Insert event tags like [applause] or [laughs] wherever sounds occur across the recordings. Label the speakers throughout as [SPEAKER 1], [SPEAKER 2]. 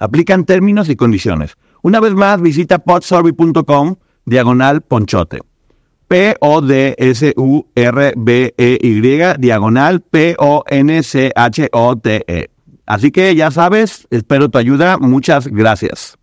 [SPEAKER 1] Aplican términos y condiciones. Una vez más, visita podsurvey.com diagonal ponchote. P-O-D-S-U-R-B-E-Y diagonal P-O-N-C-H-O-T-E. Así que ya sabes, espero tu ayuda. Muchas gracias.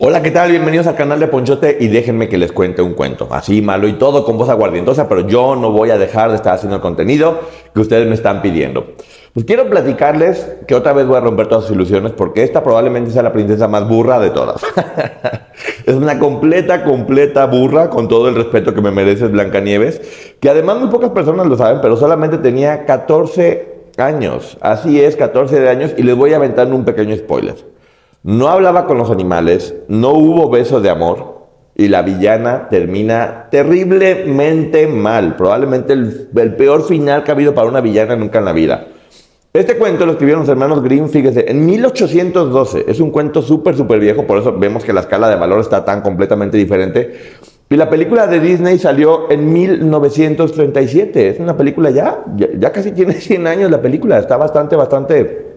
[SPEAKER 2] Hola, ¿qué tal? Bienvenidos al canal de Ponchote y déjenme que les cuente un cuento. Así malo y todo, con voz aguardientosa, pero yo no voy a dejar de estar haciendo el contenido que ustedes me están pidiendo. Pues quiero platicarles que otra vez voy a romper todas sus ilusiones porque esta probablemente sea la princesa más burra de todas. [laughs] es una completa, completa burra con todo el respeto que me mereces Blancanieves, que además muy pocas personas lo saben, pero solamente tenía 14 años. Así es, 14 de años y les voy a aventar un pequeño spoiler. No hablaba con los animales, no hubo beso de amor y la villana termina terriblemente mal. Probablemente el, peor final que ha habido para una villana nunca en la vida. Este cuento lo escribieron los hermanos Grimm, fíjese, en 1812. Es un cuento súper, súper viejo, por eso vemos que la escala de valor está tan completamente diferente. Y la película de Disney salió en 1937. Es una película ya, ya, ya, casi tiene [laughs] 100 años la película. Está bastante, bastante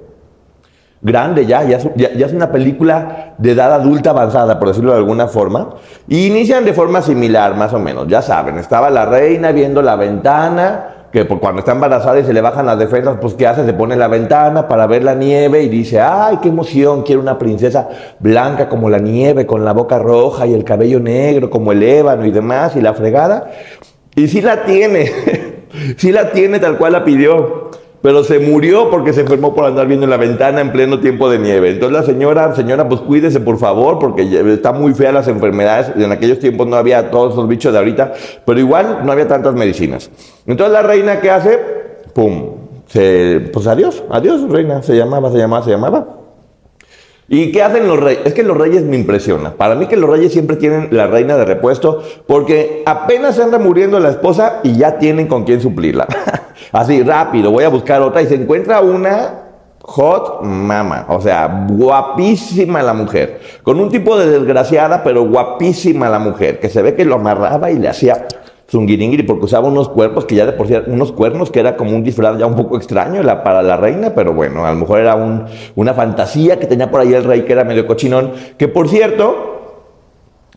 [SPEAKER 2] grande ya ya, es una película de edad adulta avanzada, por decirlo de alguna forma. Y inician de forma similar, más o menos. Ya saben, estaba la reina viendo la ventana que cuando está embarazada y se le bajan las defensas, pues ¿qué hace? Se pone la ventana para ver la nieve y dice, ay, qué emoción, quiero una princesa blanca como la nieve, con la boca roja y el cabello negro como el ébano y demás, y la fregada. Y sí la tiene, [laughs] sí la tiene tal cual la pidió pero se murió porque se enfermó por andar viendo en la ventana en pleno tiempo de nieve. Entonces la señora, señora, pues cuídese por favor, porque está muy fea las enfermedades. En aquellos tiempos no había todos esos bichos de ahorita, pero igual no había tantas medicinas. Entonces la reina, ¿qué hace? Pum, se, pues adiós, adiós, reina, se llamaba, se llamaba, se llamaba. ¿Y qué hacen los reyes? Es que los reyes me impresionan. Para mí que los reyes siempre tienen la reina de repuesto porque apenas anda muriendo la esposa y ya tienen con quién suplirla. [laughs] Así, rápido, voy a buscar otra y se encuentra una hot mama, o sea, guapísima la mujer, con un tipo de desgraciada, pero guapísima la mujer, que se ve que lo amarraba y le hacía zungiringiri porque usaba unos cuerpos que ya de por sí unos cuernos que era como un disfraz ya un poco extraño la, para la reina, pero bueno, a lo mejor era un, una fantasía que tenía por ahí el rey que era medio cochinón, que por cierto,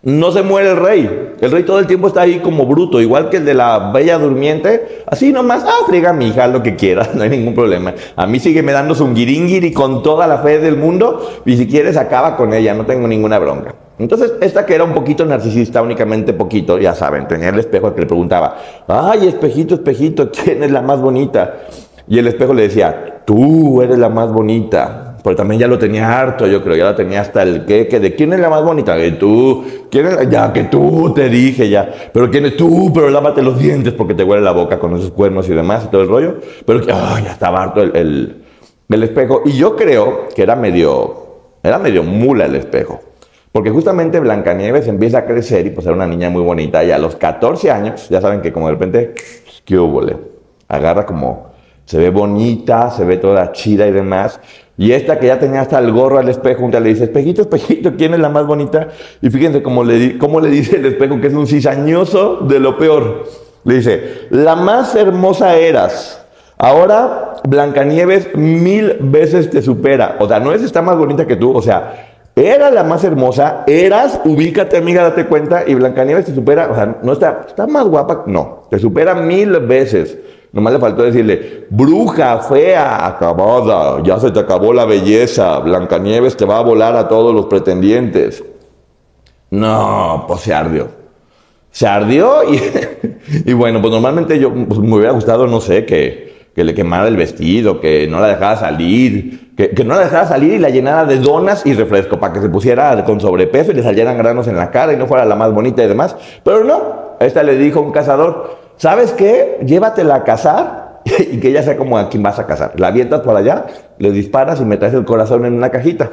[SPEAKER 2] no se muere el rey. El rey todo el tiempo está ahí como bruto, igual que el de la bella durmiente. Así nomás, ah, friega mi hija lo que quiera, [laughs] no hay ningún problema. A mí sigue me dando un guiringiri con toda la fe del mundo y si quieres acaba con ella, no tengo ninguna bronca. Entonces, esta que era un poquito narcisista, únicamente poquito, ya saben, tenía el espejo que le preguntaba, ay, espejito, espejito, [laughs] ¿quién es la más bonita? Y el espejo le decía, tú eres la más bonita. Pero también ya lo tenía harto, yo creo, ya lo tenía hasta el que, de quién es la más bonita, que tú, quién es, ya que tú, te dije ya, pero quién es tú, pero lávate los dientes porque te huele la boca con esos cuernos y demás y todo el rollo, pero que, ya estaba harto el, el, el espejo. Y yo creo que era medio, era medio mula el espejo. Porque justamente Blancanieves empieza a crecer y pues era una niña muy bonita y a los 14 años, ya saben que como de repente, ¿qué hubo? Agarra como, se ve bonita, se ve toda chida y demás. Y esta que ya tenía hasta el gorro al espejo, un le dice, espejito, espejito, ¿quién es la más bonita? Y fíjense cómo le, cómo le dice el espejo que es un cizañoso de lo peor. Le dice, la más hermosa eras. Ahora Blancanieves mil veces te supera. O sea, no es está más bonita que tú, o sea, era la más hermosa, eras, ubícate amiga, date cuenta, y Blancanieves te supera, o sea, no está, está más guapa, no, te supera mil veces. Nomás le faltó decirle, bruja, fea, acabada, ya se te acabó la belleza, Blancanieves te va a volar a todos los pretendientes. No, pues se ardió. Se ardió y, [laughs] y bueno, pues normalmente yo pues me hubiera gustado, no sé, que, que le quemara el vestido, que no la dejara salir, que, que, no la dejara salir y la llenara de donas y refresco para que se pusiera con sobrepeso y le salieran granos en la cara y no fuera la más bonita y demás. Pero no, esta le dijo un cazador, ¿sabes qué? Llévatela a cazar [laughs] y que ella sea como a quien vas a cazar. La avientas por allá, le disparas y me el corazón en una cajita.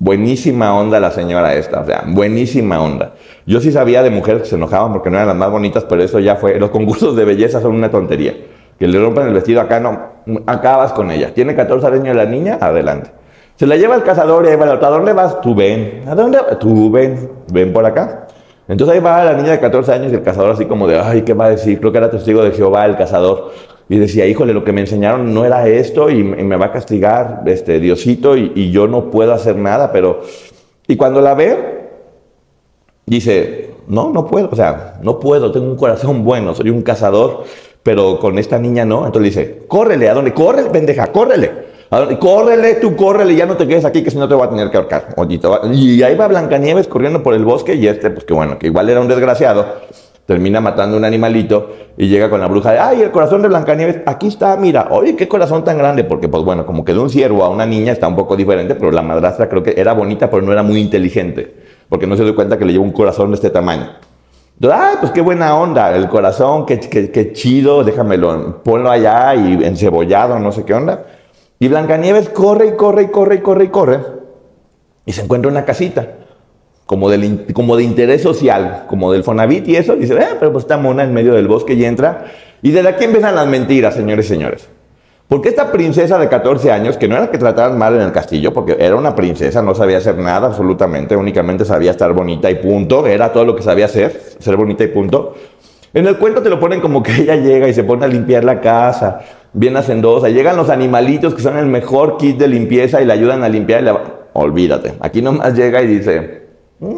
[SPEAKER 2] Buenísima onda la señora esta, o sea, buenísima onda. Yo sí sabía de mujeres que se enojaban porque no eran las más bonitas, pero eso ya fue, los concursos de belleza son una tontería. Que le rompen el vestido acá, no, acabas con ella. Tiene 14 años la niña, adelante. Se la lleva el cazador y ahí va el otro, ¿a dónde vas? Tú ven. ¿A dónde? Tú ven, ven por acá. Entonces ahí va la niña de 14 años y el cazador así como de, ay, ¿qué va a decir? Creo que era testigo de Jehová el cazador. Y decía, híjole, lo que me enseñaron no era esto y, y me va a castigar este Diosito y, y, yo no puedo hacer nada, pero... Y cuando la ve, dice, no, no puedo, o sea, no puedo, tengo un corazón bueno, soy un cazador, pero con esta niña no. Entonces dice, córrele, ¿a dónde? Corre, pendeja, córrele. Córrele, tú córrele, ya no te quedes aquí, que si no te voy a tener que ahorcar. Y ahí va Blancanieves corriendo por el bosque y este, pues que bueno, que igual era un desgraciado termina matando un animalito y llega con la bruja de, ay, el corazón de Blancanieves, aquí está, mira, oye, qué corazón tan grande, porque pues bueno, como que de un ciervo a una niña está un poco diferente, pero la madrastra creo que era bonita, pero no era muy inteligente, porque no se dio cuenta que le lleva un corazón de este tamaño. Ay, pues qué buena onda, el corazón, qué, qué, qué chido, déjamelo, ponlo allá y encebollado, no sé qué onda. Y Blancanieves corre y corre y corre y corre y corre y se encuentra una casita como, como de interés social, como del Fonavit y eso, dice, eh, pero pues está mona en medio del bosque y entra. Y desde aquí empiezan las mentiras, señores y señores. Porque esta princesa de 14 años, que no era que trataran mal en el castillo, porque era una princesa, no sabía hacer nada absolutamente, únicamente sabía estar bonita y punto, era todo lo que sabía hacer, ser bonita y punto. En el cuento te lo ponen como que ella llega y se pone a limpiar la casa, bien hacendosa, llegan los animalitos que son el mejor kit de limpieza y le ayudan a limpiar y le... Olvídate, aquí nomás llega y dice,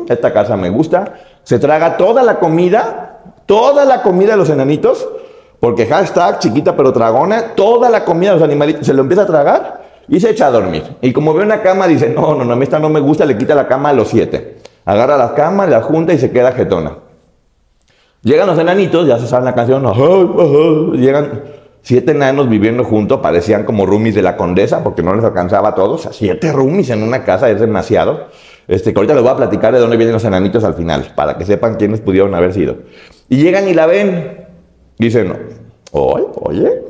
[SPEAKER 2] esta casa me gusta. Se traga toda la comida, toda la comida de los enanitos, porque hashtag chiquita pero dragona, toda la comida de los animalitos se lo empieza a tragar y se echa a dormir. Y como ve una cama, dice, no, no, no, a mí esta no me gusta, le quita la cama a los siete. Agarra la cama, la junta y se queda jetona. Llegan los enanitos, ya se sabe la canción, llegan siete enanos viviendo juntos, parecían como roomies de la condesa, porque no les alcanzaba a todos. siete roomies en una casa es demasiado. Este, que ahorita les voy a platicar de dónde vienen los enanitos al final, para que sepan quiénes pudieron haber sido. Y llegan y la ven. Dicen, oye, oye,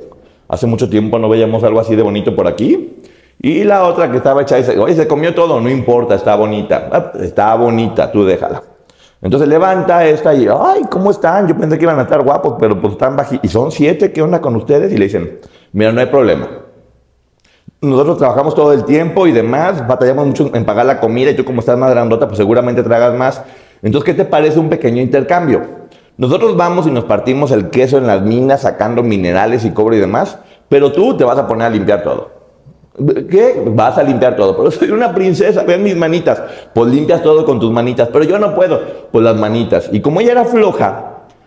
[SPEAKER 2] hace mucho tiempo no veíamos algo así de bonito por aquí. Y la otra que estaba hecha dice, oye, se comió todo, no importa, está bonita. Ah, está bonita, tú déjala. Entonces levanta esta y, ay, ¿cómo están? Yo pensé que iban a estar guapos, pero pues están bajitos. Y son siete, ¿qué onda con ustedes? Y le dicen, mira, no hay problema. Nosotros trabajamos todo el tiempo y demás, batallamos mucho en pagar la comida y tú como estás más grandota, pues seguramente tragas más. Entonces, ¿qué te parece un pequeño intercambio? Nosotros vamos y nos partimos el queso en las minas sacando minerales y cobre y demás, pero tú te vas a poner a limpiar todo. ¿Qué? Vas a limpiar todo. Pero soy una princesa, ven mis manitas. Pues limpias todo con tus manitas, pero yo no puedo. Pues las manitas. Y como ella era floja,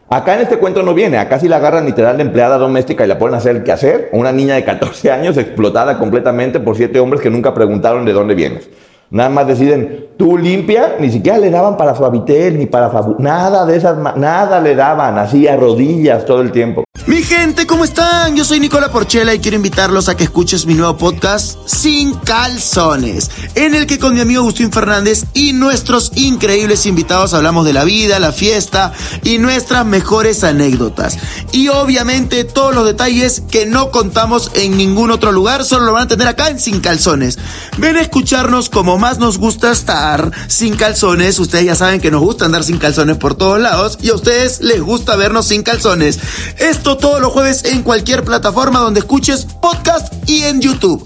[SPEAKER 2] Acá en este cuento no viene, acá sí la agarran literal de empleada doméstica y la ponen a hacer el hacer. Una niña de 14 años explotada completamente por siete hombres que nunca preguntaron de dónde vienes. Nada más deciden, tú limpia, ni siquiera le daban para Suavitel, ni para Fabu, nada de esas, nada le daban, así a rodillas todo el tiempo.
[SPEAKER 3] Mi gente, ¿cómo están? Yo soy Nicola Porchela y quiero invitarlos a que escuches mi nuevo podcast Sin Calzones, en el que con mi amigo Agustín Fernández y nuestros increíbles invitados hablamos de la vida, la fiesta y nuestras mejores anécdotas. Y obviamente todos los detalles que no contamos en ningún otro lugar, solo lo van a tener acá en Sin Calzones. Ven a escucharnos como más nos gusta estar sin calzones. Ustedes ya saben que nos gusta andar sin calzones por todos lados y a ustedes les gusta vernos sin calzones. Esto todos los jueves en cualquier plataforma donde escuches podcast y en YouTube.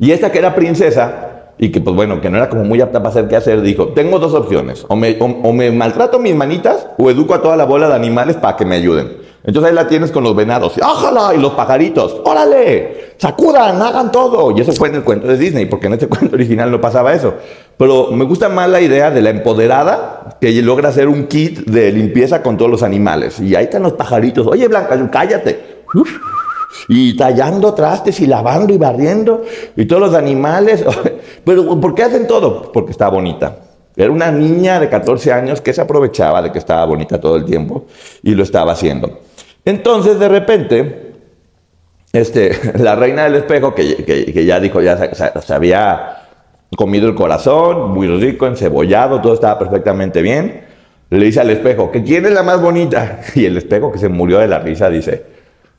[SPEAKER 2] Y esta que era princesa y que pues bueno, que no era como muy apta para hacer qué hacer, dijo, tengo dos opciones, o me, o, me maltrato mis manitas o educo a toda la bola de animales para que me ayuden. Entonces ahí la tienes con los venados, ¡ájala! Y los pajaritos, ¡órale! ¡Sacudan! ¡Hagan todo! Y eso fue en el cuento de Disney, porque en este [laughs] cuento original no pasaba eso. Pero me gusta más la idea de la empoderada que logra hacer un kit de limpieza con todos los animales. Y ahí están los pajaritos. Oye, Blanca, cállate. Y tallando trastes y lavando y barriendo. Y todos los animales. [laughs] Pero ¿por qué hacen todo? Porque está bonita. Era una niña de 14 años que se aprovechaba de que estaba bonita todo el tiempo y lo estaba haciendo. Entonces, de repente, este, [laughs] la reina del espejo, que, ya dijo, ya se, había comido el corazón, muy rico, encebollado, todo estaba perfectamente bien, le dice al espejo, ¿que quién es la más bonita? [laughs] Y el espejo, que se murió de la risa, dice,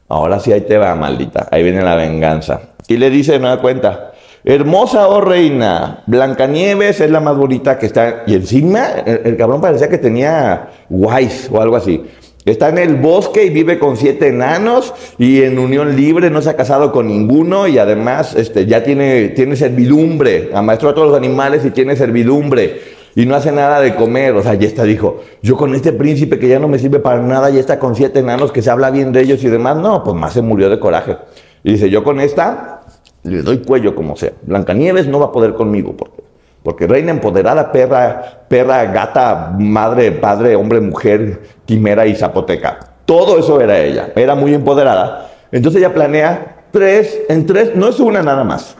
[SPEAKER 2] ahora sí ahí te va, maldita, ahí viene la venganza. Y le dice, no da cuenta, hermosa oh reina, Blancanieves es la más bonita que está, y encima el, el cabrón parecía que tenía guays o algo así. Está en el bosque y vive con siete enanos y en unión libre, no se ha casado con ninguno y además este, ya tiene, tiene servidumbre, amaestró a todos los animales y tiene servidumbre y no hace nada de comer. O sea, ya está, dijo, yo con este príncipe que ya no me sirve para nada, ya está con siete enanos que se habla bien de ellos y demás. No, pues más se murió de coraje. Y dice, yo con esta le doy cuello como sea. Blancanieves no va a poder conmigo porque porque reina empoderada, perra, perra, gata, madre, padre, hombre, mujer, quimera y zapoteca. Todo eso era ella. Era muy empoderada. Entonces ella planea tres, en tres, no es una nada más.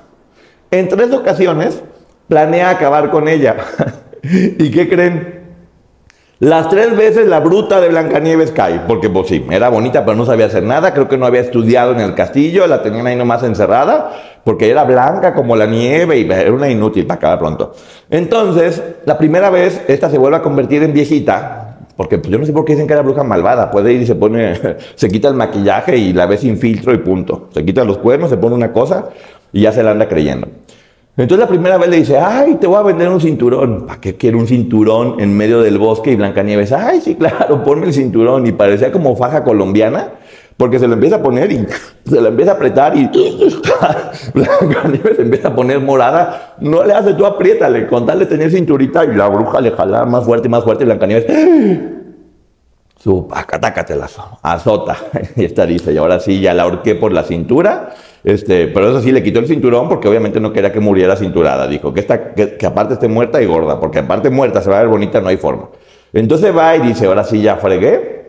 [SPEAKER 2] En tres ocasiones planea acabar con ella. [laughs] ¿Y qué creen? Las tres veces la bruta de Blancanieves cae, porque pues sí, era bonita pero no sabía hacer nada, creo que no había estudiado en el castillo, la tenían ahí nomás encerrada, porque era blanca como la nieve y era una inútil para acabar pronto. Entonces, la primera vez, esta se vuelve a convertir en viejita, porque pues, yo no sé por qué dicen que era bruja malvada, puede ir y se pone, [laughs] se quita el maquillaje y la ve sin filtro y punto. Se quita los cuernos, se pone una cosa y ya se la anda creyendo. Entonces la primera vez le dice, ay, te voy a vender un cinturón. ¿Para qué quiero un cinturón en medio del bosque? Y Blancanieves, ay, sí, claro, ponme el cinturón. Y parecía como faja colombiana, porque se lo empieza a poner y [laughs] se lo empieza a apretar y [laughs] Blancanieves se empieza a poner morada. No le hace tú apriétale, con tal de tener cinturita y la bruja le jala más fuerte y más fuerte Blancanieves [gasps] su acatácatelazo, azota. [laughs] Y esta dice, y ahora sí, ya la ahorqué por la cintura, este, pero eso sí, le quitó el cinturón porque obviamente no quería que muriera cinturada. Dijo que, esta, que, aparte esté muerta y gorda, porque aparte muerta se va a ver bonita, no hay forma. Entonces va y dice, ahora sí, ya fregué.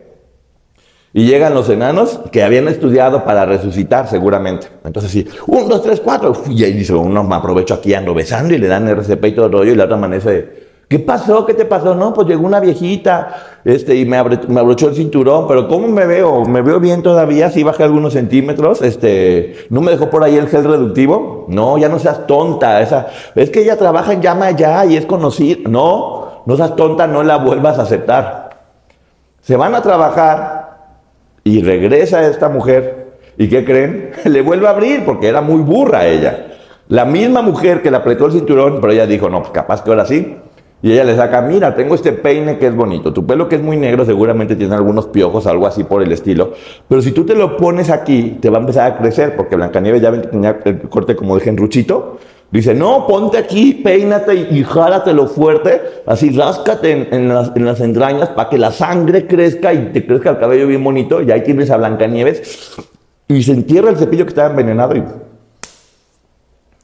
[SPEAKER 2] Y llegan los enanos que habían estudiado para resucitar seguramente. Entonces sí, un, dos, tres, cuatro. Y ahí dice, uno me aprovecho aquí, ando besando y le dan RCP y todo el rollo y la otra amanece ¿Qué pasó? ¿Qué te pasó? No, pues llegó una viejita este, y me, me abrochó el cinturón, pero ¿cómo me veo? ¿Me veo bien todavía? Sí bajé algunos centímetros. Este, ¿No me dejó por ahí el gel reductivo? No, ya no seas tonta. Esa, es que ella trabaja en Llama Ya y es conocida. No, no seas tonta, no la vuelvas a aceptar. Se van a trabajar y regresa esta mujer. ¿Y qué creen? [laughs] Le vuelve a abrir porque era muy burra ella. La misma mujer que le apretó el cinturón, pero ella dijo, no, pues capaz que ahora sí. Y ella le saca, mira, tengo este peine que es bonito. Tu pelo que es muy negro seguramente tiene algunos piojos, algo así por el estilo. Pero si tú te lo pones aquí, te va a empezar a crecer, porque Blancanieves ya tenía el corte como de genruchito. Dice, no, ponte aquí, peínate y, y jálatelo fuerte, así ráscate en, las, en las, entrañas para que la sangre crezca y te crezca el cabello bien bonito. Y ahí tienes a Blancanieves. Y se entierra el cepillo que estaba envenenado y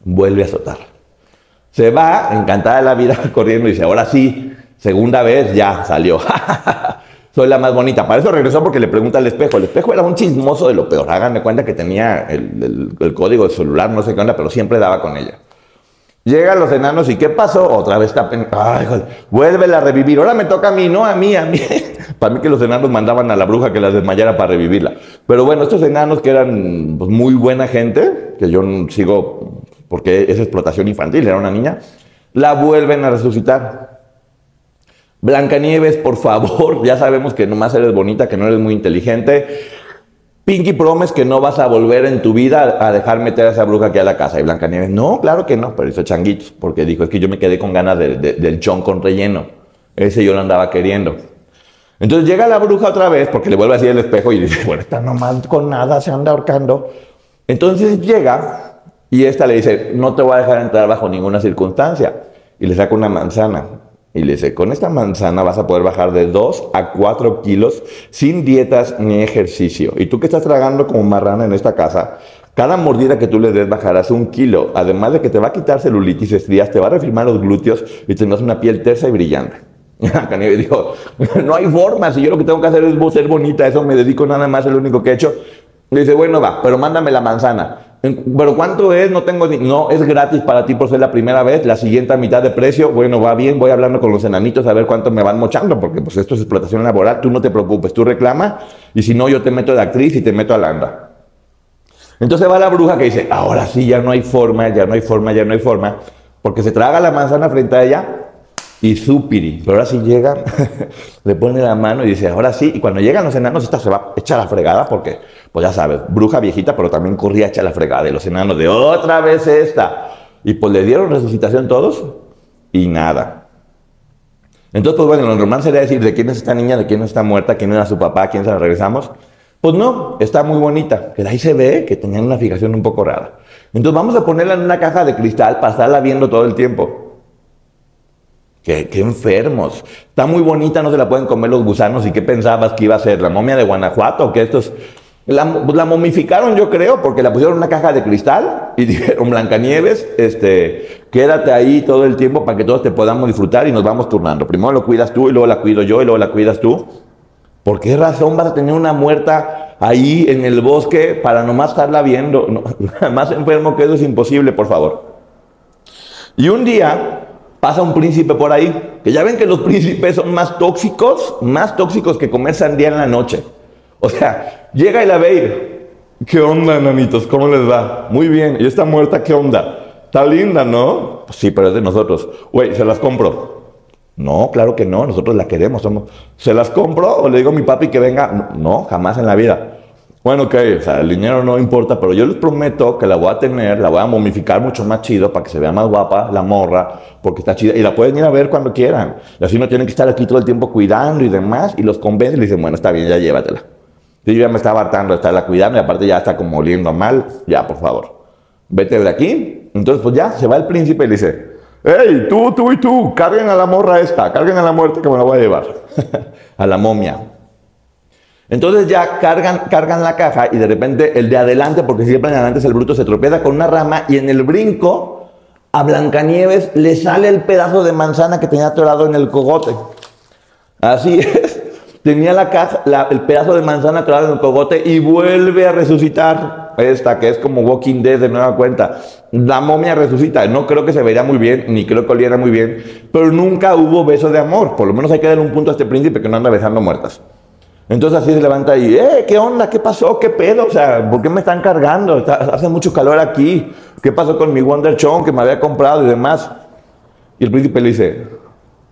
[SPEAKER 2] vuelve a azotar. Se va, encantada de la vida, [laughs] corriendo y dice, ahora sí, segunda vez, ya salió. [laughs] Soy la más bonita. Para eso regresó porque le pregunta al espejo. El espejo era un chismoso de lo peor. Háganme cuenta que tenía el, código de celular, no sé qué onda, pero siempre daba con ella. Llegan los enanos y ¿qué pasó? Otra vez está... Ay, vuelve a revivir. Ahora me toca a mí, no a mí, a mí. [laughs] para mí que los enanos mandaban a la bruja que la desmayara para revivirla. Pero bueno, estos enanos que eran pues, muy buena gente, que yo sigo porque es explotación infantil, era una niña, la vuelven a resucitar. Blancanieves, por favor, [laughs] ya sabemos que nomás eres bonita, que no eres muy inteligente. Pinky Promes que no vas a volver en tu vida a dejar meter a esa bruja aquí a la casa. Y Blancanieves, no, claro que no, pero hizo changuitos, porque dijo, es que yo me quedé con ganas del chon con relleno. Ese yo lo andaba queriendo. Entonces llega la bruja otra vez, porque le vuelve así el espejo y dice, [laughs] bueno, está nomás con nada, se anda ahorcando. Entonces llega y esta le dice, no te voy a dejar entrar bajo ninguna circunstancia. Y le saca una manzana. Y le dice, con esta manzana vas a poder bajar de 2 a 4 kilos sin dietas ni ejercicio. Y tú que estás tragando como marrana en esta casa, Cada mordida que tú le des bajarás un kilo. Además de que te va a quitar celulitis, estrías, te va a reafirmar los glúteos y tendrás una piel tersa y brillante. [laughs] Caníbal dijo, no hay forma, si yo lo que tengo que hacer es ser bonita, eso me dedico nada más, es lo único que he hecho. Le dice, bueno, va, pero mándame la manzana. Pero ¿cuánto es? No tengo ni... No, es gratis para ti por ser la primera vez. La siguiente mitad de precio, bueno, va bien. Voy hablando con los enanitos a ver cuánto me van mochando, porque pues esto es explotación laboral. Tú no te preocupes, tú reclama y si no, yo te meto de actriz y te meto a landa. Entonces va la bruja que dice, ahora sí, ya no hay forma, ya no hay forma, ya no hay forma, porque se traga la manzana frente a ella y supiri. Pero ahora sí llega, [laughs] le pone la mano y dice, ahora sí. Y cuando llegan los enanos, esta se va a echar la fregada porque, pues ya sabes, bruja viejita, pero también corría a echar la fregada. Y los enanos de otra vez esta. Y pues le dieron resucitación todos y nada. Entonces, pues bueno, lo normal sería decir de quién es esta niña, de quién está muerta, quién era su papá, quién se la regresamos. Pues no, está muy bonita. Que ahí se ve que tenían una fijación un poco rara. Entonces vamos a ponerla en una caja de cristal para estarla viendo todo el tiempo. Qué, enfermos. Está muy bonita, no se la pueden comer los gusanos. ¿Y qué pensabas que iba a ser? ¿La momia de Guanajuato? que estos? La, la, momificaron, yo creo, porque la pusieron en una caja de cristal y [laughs] dijeron, Blancanieves, este, quédate ahí todo el tiempo para que todos te podamos disfrutar y nos vamos turnando. Primero lo cuidas tú y luego la cuido yo y luego la cuidas tú. ¿Por qué razón vas a tener una muerta ahí en el bosque para nomás estarla viendo? [laughs] más enfermo que eso es imposible, por favor. Y un día pasa un príncipe por ahí, que ya ven que los [laughs] príncipes son más tóxicos, más tóxicos que comer sandía en la noche. O sea, llega y la ve y, ¿qué onda, enanitos? ¿Cómo les va? Muy bien, y está muerta, ¿qué onda? Está linda, ¿no? Pues sí, pero es de nosotros. Güey, se las compro. No, claro que no, nosotros la queremos. Somos... ¿Se las compro o le digo a mi papi que venga? No, jamás en la vida. Bueno, ok, o sea, el dinero no importa, pero yo les prometo que la voy a tener, la voy a momificar mucho más chido para que se vea más guapa la morra, porque está chida. Y la pueden ir a ver cuando quieran. Y así no tienen que estar aquí todo el tiempo cuidando y demás. Y los convencen y le dicen, bueno, está bien, ya llévatela. yo ya me estaba hartando de estarla cuidando y aparte ya está como oliendo mal. Ya, por favor, vete de aquí. Entonces, pues ya, se va el príncipe y le dice, hey, tú, tú y tú, carguen a la morra esta, carguen a la muerte que me la voy a llevar. [laughs] a la momia. Entonces ya cargan, cargan la caja y de repente el de adelante, porque siempre en adelante es el bruto, se tropieza con una rama y en el brinco a Blancanieves le sale el pedazo de manzana que tenía atorado en el cogote. Así [laughs] es. Tenía la caja, el pedazo de manzana atorado en el cogote y vuelve a resucitar. Esta, que es como Walking Dead de nueva cuenta. La momia resucita. No creo que se vería muy bien, ni creo que oliera muy bien, pero nunca hubo beso de amor. Por lo menos hay que dar un punto a este príncipe que no anda besando muertas. Entonces así se levanta y, eh, ¿qué onda? ¿Qué pasó? ¿Qué pedo? O sea, ¿por qué me están cargando? hace mucho calor aquí. ¿Qué pasó con mi Wonder Chon que me había comprado y demás? Y el príncipe le dice,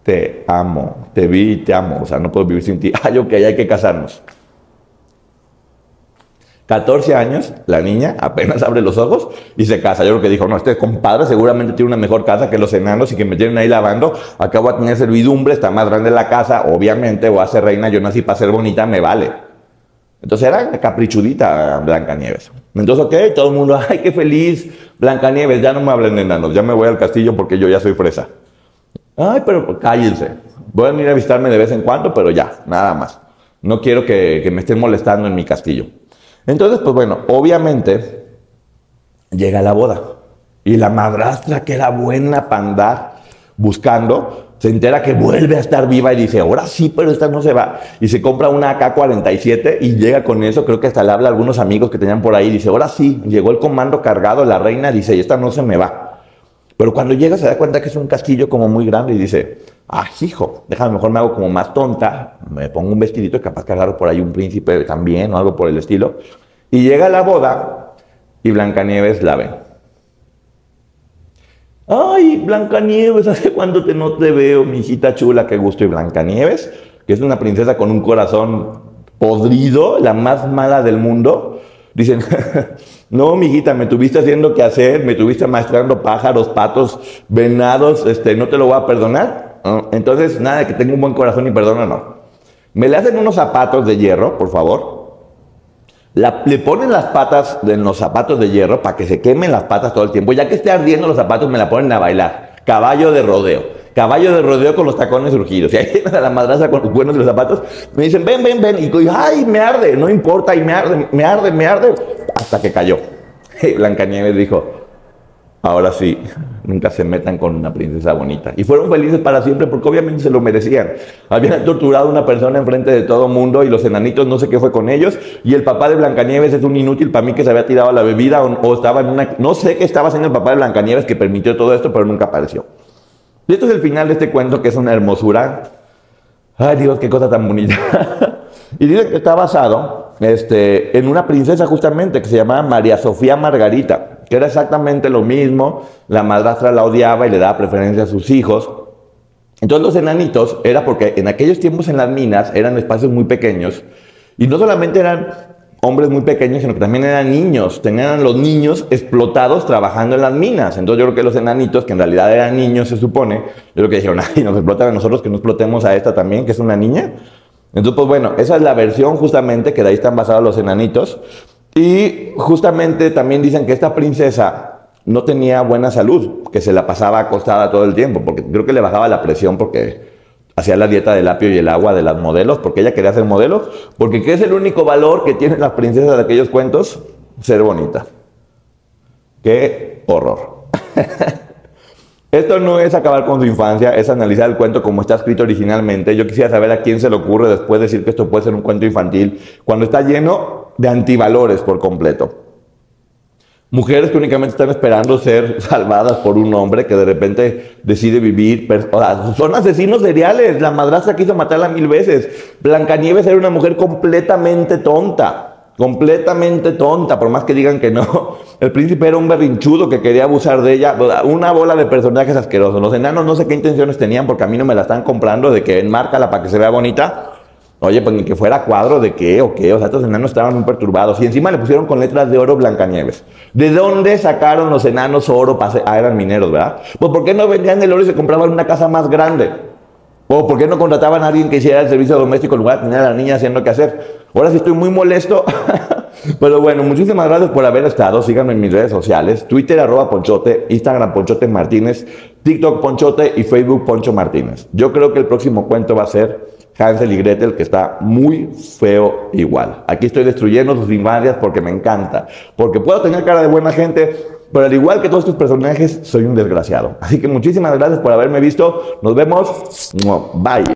[SPEAKER 2] te amo, te vi te amo. O sea, no puedo vivir sin ti. Ay, [laughs] ok, hay que casarnos. 14 años, la niña apenas abre los ojos y se casa. Yo creo que dijo, no, este compadre seguramente tiene una mejor casa que los enanos y que me tienen ahí lavando. Acabo de tener servidumbre, está más grande la casa, obviamente, o hace reina, yo nací para ser bonita, me vale. Entonces era caprichudita Blancanieves. Entonces, ok, todo el mundo, ay, qué feliz, Blancanieves, ya no me hablen de enanos, ya me voy al castillo porque yo ya soy fresa. Ay, pero cállense. Voy a venir a visitarme de vez en cuando, pero ya, nada más. No quiero que, que me estén molestando en mi castillo. Entonces, pues bueno, obviamente llega la boda. Y la madrastra, que era buena para andar buscando, se entera que vuelve a estar viva y dice, ahora sí, pero esta no se va. Y se compra una AK-47 y llega con eso, creo que hasta le habla a algunos amigos que tenían por ahí, dice, ahora sí, llegó el comando cargado, la reina dice, esta no se me va. Pero cuando llega se da cuenta que es un castillo como muy grande y dice, ah, hijo, déjame, mejor me hago como más tonta, me pongo un vestidito capaz que agarro por ahí un príncipe también o algo por el estilo. Y llega la boda y Blancanieves la ve. Ay, Blancanieves, [laughs] ¿hace cuánto te no te veo, mi hijita chula, qué gusto? Y Blancanieves, que es una princesa con un corazón podrido, la más mala del mundo, dicen, [laughs] no, mi hijita, me tuviste haciendo qué hacer, me tuviste maestrando pájaros, patos, venados, este, no te lo voy a perdonar. Entonces, nada, que tengo un buen corazón y perdona, no. Me le hacen unos zapatos de hierro, por favor. le ponen las patas en los zapatos de hierro para que se quemen las patas todo el tiempo. Ya que esté ardiendo los zapatos, me la ponen a bailar. Caballo de rodeo. Caballo de rodeo con los tacones surgidos. [laughs] Y ahí la madraza con los buenos de los zapatos. Me dicen, ven, ven, ven. Y yo, ay, me arde. No importa. Y me arde, me arde, me arde. Hasta que cayó. [laughs] Blancanieves dijo, ahora sí, nunca se metan con una princesa bonita. Y fueron felices para siempre porque obviamente se lo merecían. Habían torturado a una persona enfrente de todo mundo y los enanitos no sé qué fue con ellos. Y el papá de Blancanieves es un inútil para mí que se había tirado la bebida o, estaba en una... No sé qué estaba haciendo el papá de Blancanieves que permitió todo esto, pero nunca apareció. Y esto es el final de este cuento que es una hermosura. Ay Dios, qué cosa tan bonita. [laughs] y dicen que está basado este, en una princesa justamente que se llamaba María Sofía Margarita, que era exactamente lo mismo. La madrastra la odiaba y le daba preferencia a sus hijos. Entonces los enanitos era porque en aquellos tiempos en las minas eran espacios muy pequeños y no solamente eran hombres muy pequeños, sino que también eran niños. Tenían los niños explotados trabajando en las minas. Entonces yo creo que los enanitos, que en realidad eran niños, se supone, yo creo que dijeron, [laughs] ay, nos explotan a nosotros, que no explotemos a esta también, que es una niña. Entonces, pues bueno, esa es la versión justamente que de ahí están basados los enanitos. Y justamente también dicen que esta princesa no tenía buena salud, que se la pasaba acostada todo el tiempo, porque creo que le bajaba la presión porque hacía la dieta del apio y el agua de las modelos, porque ella quería ser modelo, porque ¿qué es el único valor que tienen las princesas de aquellos cuentos? Ser bonita. ¡Qué horror! [laughs] Esto no es acabar con su infancia, es analizar el cuento como está escrito originalmente. Yo quisiera saber a quién se le ocurre después decir que esto puede ser un cuento infantil, cuando está lleno de antivalores por completo. Mujeres que únicamente están esperando ser [laughs] salvadas por un hombre que de repente decide vivir. O sea, son asesinos seriales. La madrastra quiso matarla mil veces. Blancanieves era una mujer completamente tonta. Completamente tonta, por más que digan que no. [laughs] El príncipe era un berrinchudo que quería abusar de ella. Una bola de personajes asquerosos. Los enanos no sé qué intenciones tenían porque a mí no me la están comprando de que enmárcala para que se vea bonita. Oye, pues ni que fuera cuadro de qué o qué. O sea, estos enanos estaban muy perturbados. Y encima le pusieron con letras de oro Blancanieves. ¿De dónde sacaron los enanos oro? Para ah, eran mineros, ¿verdad? Pues ¿por qué no vendían el oro y se compraban una casa más grande? ¿O por qué no contrataban a alguien que hiciera el servicio doméstico en lugar de tener a la niña haciendo qué hacer? Ahora sí estoy muy molesto. [laughs] Pero bueno, muchísimas gracias por haber estado. Síganme en mis redes sociales. Twitter arroba Ponchote, Instagram Ponchote Martínez, TikTok Ponchote y Facebook Poncho Martínez. Yo creo que el próximo cuento va a ser Hansel y Gretel, que está muy feo igual. Aquí estoy destruyendo sus infancias porque me encanta. Porque puedo tener cara de buena gente, pero al igual que todos estos personajes, soy un desgraciado. Así que muchísimas gracias por haberme visto. Nos vemos. Bye.